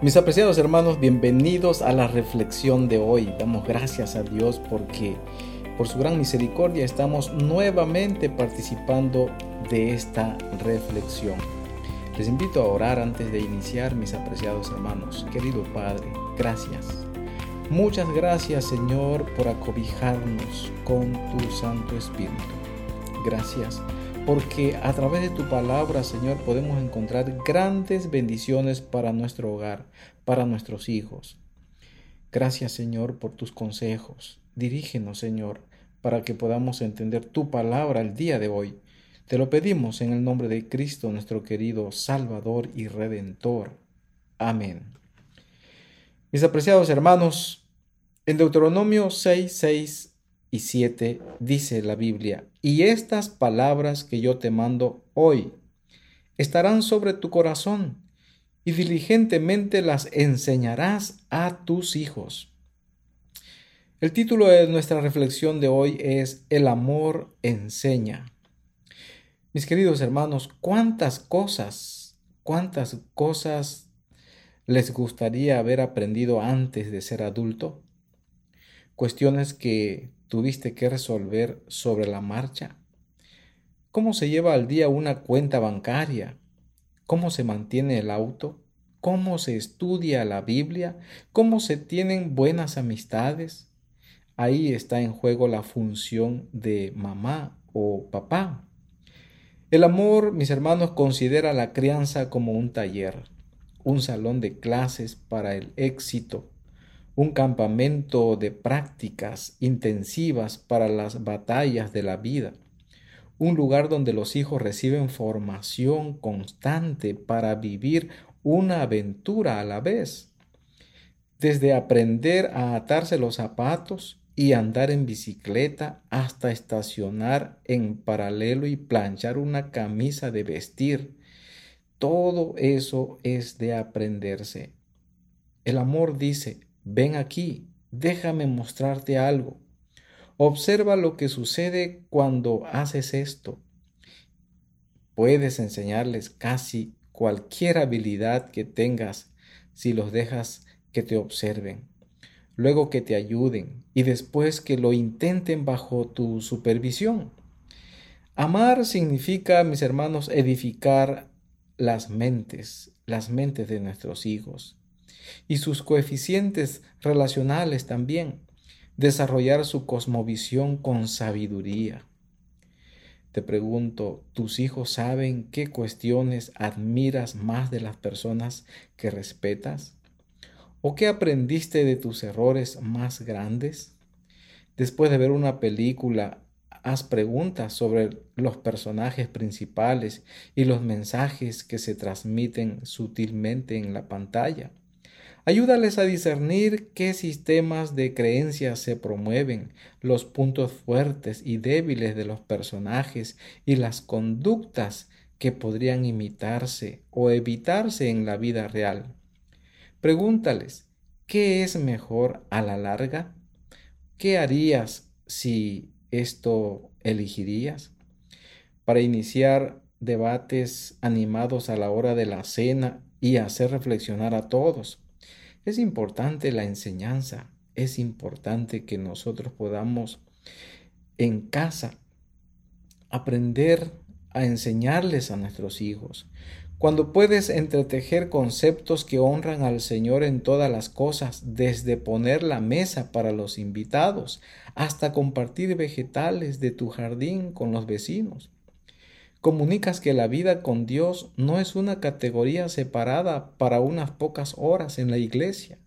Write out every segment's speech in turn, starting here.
Mis apreciados hermanos, bienvenidos a la reflexión de hoy. Damos gracias a Dios porque por su gran misericordia estamos nuevamente participando de esta reflexión. Les invito a orar antes de iniciar, mis apreciados hermanos. Querido Padre, gracias. Muchas gracias Señor por acobijarnos con tu Santo Espíritu. Gracias porque a través de tu palabra, Señor, podemos encontrar grandes bendiciones para nuestro hogar, para nuestros hijos. Gracias, Señor, por tus consejos. Dirígenos, Señor, para que podamos entender tu palabra el día de hoy. Te lo pedimos en el nombre de Cristo, nuestro querido Salvador y Redentor. Amén. Mis apreciados hermanos, en Deuteronomio 6, 6 y 7 dice la Biblia, y estas palabras que yo te mando hoy estarán sobre tu corazón y diligentemente las enseñarás a tus hijos. El título de nuestra reflexión de hoy es El amor enseña. Mis queridos hermanos, ¿cuántas cosas, cuántas cosas les gustaría haber aprendido antes de ser adulto? Cuestiones que tuviste que resolver sobre la marcha? ¿Cómo se lleva al día una cuenta bancaria? ¿Cómo se mantiene el auto? ¿Cómo se estudia la Biblia? ¿Cómo se tienen buenas amistades? Ahí está en juego la función de mamá o papá. El amor, mis hermanos, considera la crianza como un taller, un salón de clases para el éxito un campamento de prácticas intensivas para las batallas de la vida, un lugar donde los hijos reciben formación constante para vivir una aventura a la vez, desde aprender a atarse los zapatos y andar en bicicleta hasta estacionar en paralelo y planchar una camisa de vestir. Todo eso es de aprenderse. El amor dice, Ven aquí, déjame mostrarte algo. Observa lo que sucede cuando haces esto. Puedes enseñarles casi cualquier habilidad que tengas si los dejas que te observen, luego que te ayuden y después que lo intenten bajo tu supervisión. Amar significa, mis hermanos, edificar las mentes, las mentes de nuestros hijos y sus coeficientes relacionales también, desarrollar su cosmovisión con sabiduría. Te pregunto, ¿tus hijos saben qué cuestiones admiras más de las personas que respetas? ¿O qué aprendiste de tus errores más grandes? Después de ver una película, haz preguntas sobre los personajes principales y los mensajes que se transmiten sutilmente en la pantalla. Ayúdales a discernir qué sistemas de creencias se promueven, los puntos fuertes y débiles de los personajes y las conductas que podrían imitarse o evitarse en la vida real. Pregúntales, ¿qué es mejor a la larga? ¿Qué harías si esto elegirías? Para iniciar debates animados a la hora de la cena y hacer reflexionar a todos. Es importante la enseñanza, es importante que nosotros podamos en casa aprender a enseñarles a nuestros hijos. Cuando puedes entretejer conceptos que honran al Señor en todas las cosas, desde poner la mesa para los invitados hasta compartir vegetales de tu jardín con los vecinos. Comunicas que la vida con Dios no es una categoría separada para unas pocas horas en la iglesia.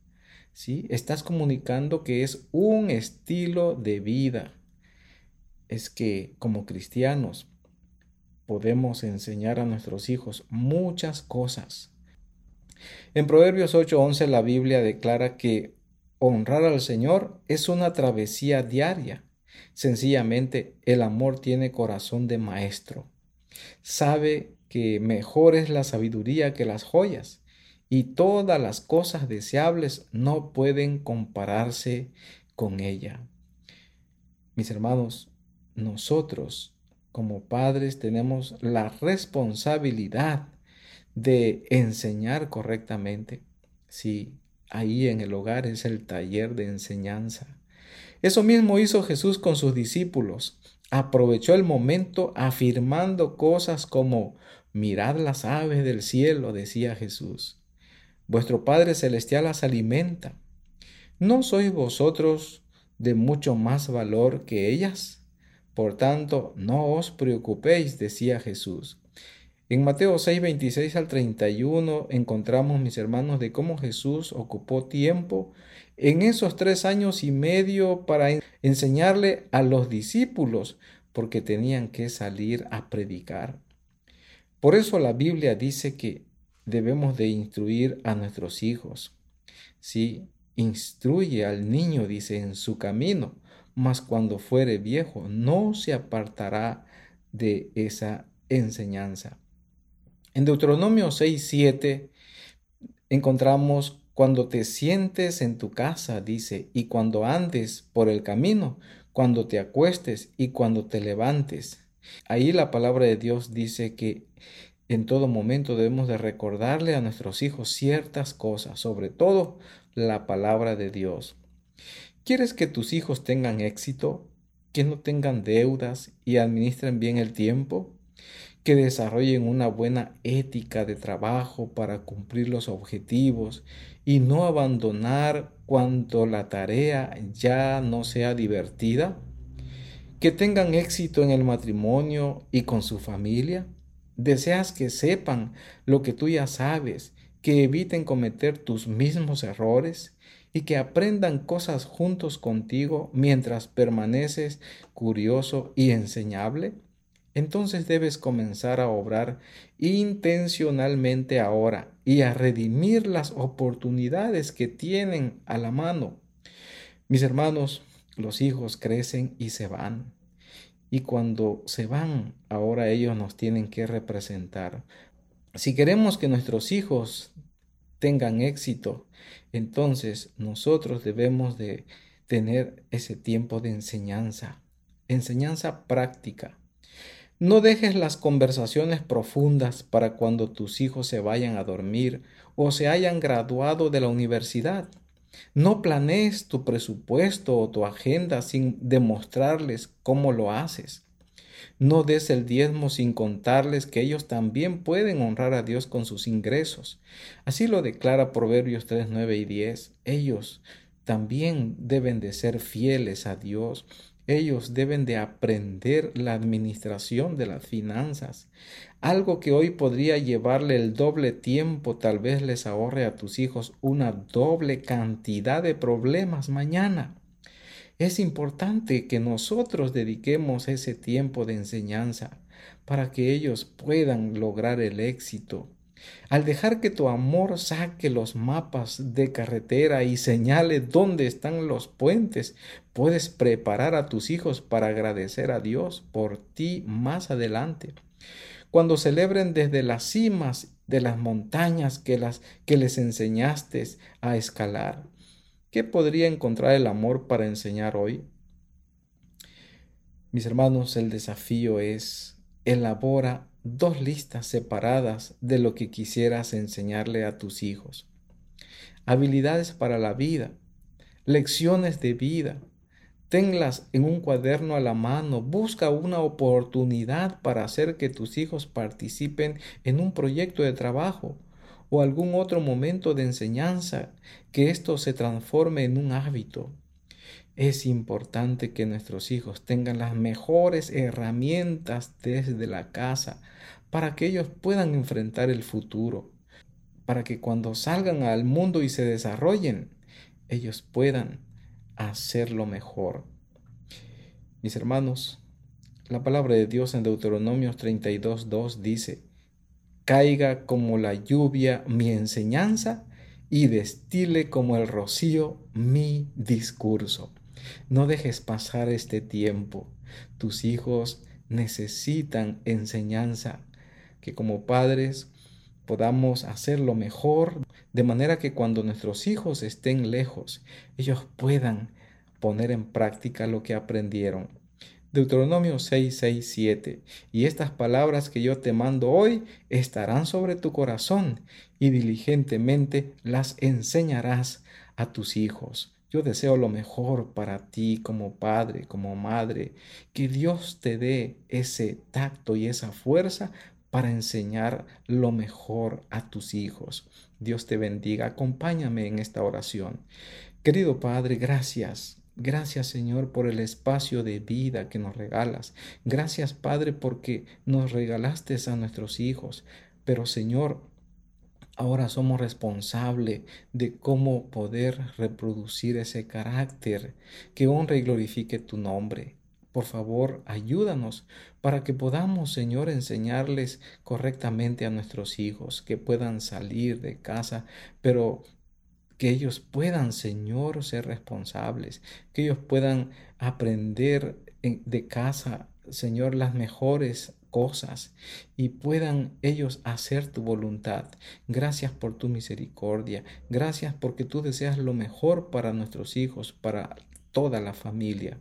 ¿sí? Estás comunicando que es un estilo de vida. Es que como cristianos podemos enseñar a nuestros hijos muchas cosas. En Proverbios 8:11 la Biblia declara que honrar al Señor es una travesía diaria. Sencillamente el amor tiene corazón de maestro. Sabe que mejor es la sabiduría que las joyas, y todas las cosas deseables no pueden compararse con ella. Mis hermanos, nosotros como padres tenemos la responsabilidad de enseñar correctamente, Sí, ahí en el hogar es el taller de enseñanza. Eso mismo hizo Jesús con sus discípulos. Aprovechó el momento afirmando cosas como, mirad las aves del cielo, decía Jesús. Vuestro Padre Celestial las alimenta. ¿No sois vosotros de mucho más valor que ellas? Por tanto, no os preocupéis, decía Jesús. En Mateo 6, 26 al 31 encontramos, mis hermanos, de cómo Jesús ocupó tiempo en esos tres años y medio para enseñarle a los discípulos, porque tenían que salir a predicar. Por eso la Biblia dice que debemos de instruir a nuestros hijos. Sí, instruye al niño, dice, en su camino, mas cuando fuere viejo no se apartará de esa enseñanza. En Deuteronomio 6, 7 encontramos cuando te sientes en tu casa, dice, y cuando andes por el camino, cuando te acuestes y cuando te levantes. Ahí la palabra de Dios dice que en todo momento debemos de recordarle a nuestros hijos ciertas cosas, sobre todo la palabra de Dios. ¿Quieres que tus hijos tengan éxito? ¿Que no tengan deudas y administren bien el tiempo? ¿Que desarrollen una buena ética de trabajo para cumplir los objetivos y no abandonar cuando la tarea ya no sea divertida? ¿Que tengan éxito en el matrimonio y con su familia? Deseas que sepan lo que tú ya sabes, que eviten cometer tus mismos errores y que aprendan cosas juntos contigo mientras permaneces curioso y enseñable? Entonces debes comenzar a obrar intencionalmente ahora y a redimir las oportunidades que tienen a la mano. Mis hermanos, los hijos crecen y se van. Y cuando se van, ahora ellos nos tienen que representar. Si queremos que nuestros hijos tengan éxito, entonces nosotros debemos de tener ese tiempo de enseñanza, enseñanza práctica. No dejes las conversaciones profundas para cuando tus hijos se vayan a dormir o se hayan graduado de la universidad. No planees tu presupuesto o tu agenda sin demostrarles cómo lo haces. No des el diezmo sin contarles que ellos también pueden honrar a Dios con sus ingresos. Así lo declara Proverbios 3, 9 y 10. Ellos también deben de ser fieles a Dios ellos deben de aprender la administración de las finanzas. Algo que hoy podría llevarle el doble tiempo, tal vez les ahorre a tus hijos una doble cantidad de problemas mañana. Es importante que nosotros dediquemos ese tiempo de enseñanza para que ellos puedan lograr el éxito al dejar que tu amor saque los mapas de carretera y señale dónde están los puentes, puedes preparar a tus hijos para agradecer a Dios por ti más adelante. Cuando celebren desde las cimas de las montañas que, las, que les enseñaste a escalar, ¿qué podría encontrar el amor para enseñar hoy? Mis hermanos, el desafío es elabora dos listas separadas de lo que quisieras enseñarle a tus hijos. Habilidades para la vida, lecciones de vida. Tenlas en un cuaderno a la mano. Busca una oportunidad para hacer que tus hijos participen en un proyecto de trabajo o algún otro momento de enseñanza, que esto se transforme en un hábito. Es importante que nuestros hijos tengan las mejores herramientas desde la casa para que ellos puedan enfrentar el futuro, para que cuando salgan al mundo y se desarrollen, ellos puedan hacerlo mejor. Mis hermanos, la palabra de Dios en Deuteronomio 32.2 dice, caiga como la lluvia mi enseñanza y destile como el rocío mi discurso. No dejes pasar este tiempo. Tus hijos necesitan enseñanza, que como padres podamos hacerlo mejor, de manera que cuando nuestros hijos estén lejos, ellos puedan poner en práctica lo que aprendieron. Deuteronomio 6, 6, 7. Y estas palabras que yo te mando hoy estarán sobre tu corazón y diligentemente las enseñarás a tus hijos. Yo deseo lo mejor para ti como padre, como madre. Que Dios te dé ese tacto y esa fuerza para enseñar lo mejor a tus hijos. Dios te bendiga. Acompáñame en esta oración. Querido Padre, gracias Gracias Señor por el espacio de vida que nos regalas. Gracias Padre porque nos regalaste a nuestros hijos. Pero Señor, ahora somos responsables de cómo poder reproducir ese carácter que honre y glorifique tu nombre. Por favor, ayúdanos para que podamos, Señor, enseñarles correctamente a nuestros hijos, que puedan salir de casa, pero que ellos puedan, Señor, ser responsables, que ellos puedan aprender de casa, Señor, las mejores cosas y puedan ellos hacer tu voluntad. Gracias por tu misericordia. Gracias porque tú deseas lo mejor para nuestros hijos, para toda la familia.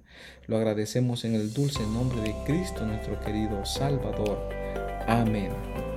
Lo agradecemos en el dulce nombre de Cristo, nuestro querido Salvador. Amén.